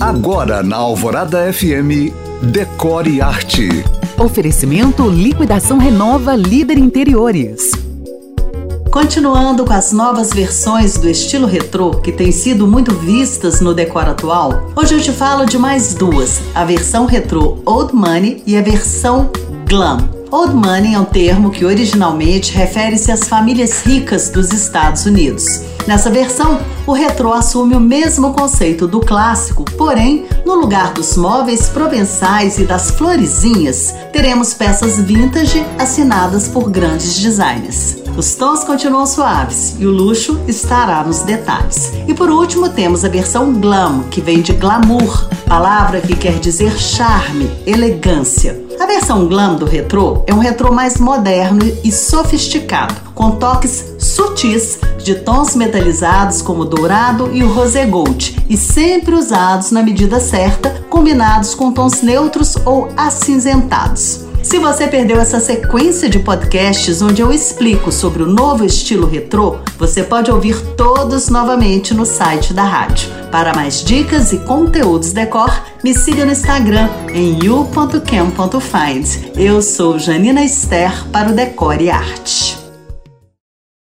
Agora na Alvorada FM, Decore Arte. Oferecimento Liquidação Renova Líder Interiores. Continuando com as novas versões do estilo retrô que têm sido muito vistas no decor atual, hoje eu te falo de mais duas: a versão retrô Old Money e a versão Glam. Old Money é um termo que originalmente refere-se às famílias ricas dos Estados Unidos. Nessa versão, o retrô assume o mesmo conceito do clássico, porém, no lugar dos móveis provençais e das florezinhas, teremos peças vintage assinadas por grandes designers. Os tons continuam suaves e o luxo estará nos detalhes. E por último, temos a versão glam, que vem de glamour, palavra que quer dizer charme, elegância. A versão glam do retrô é um retrô mais moderno e sofisticado, com toques sutis de tons metalizados como o dourado e o rosé gold, e sempre usados na medida certa, combinados com tons neutros ou acinzentados. Se você perdeu essa sequência de podcasts onde eu explico sobre o novo estilo retrô, você pode ouvir todos novamente no site da rádio. Para mais dicas e conteúdos decor, me siga no Instagram em you.cam.find. Eu sou Janina Esther para o Decore Arte.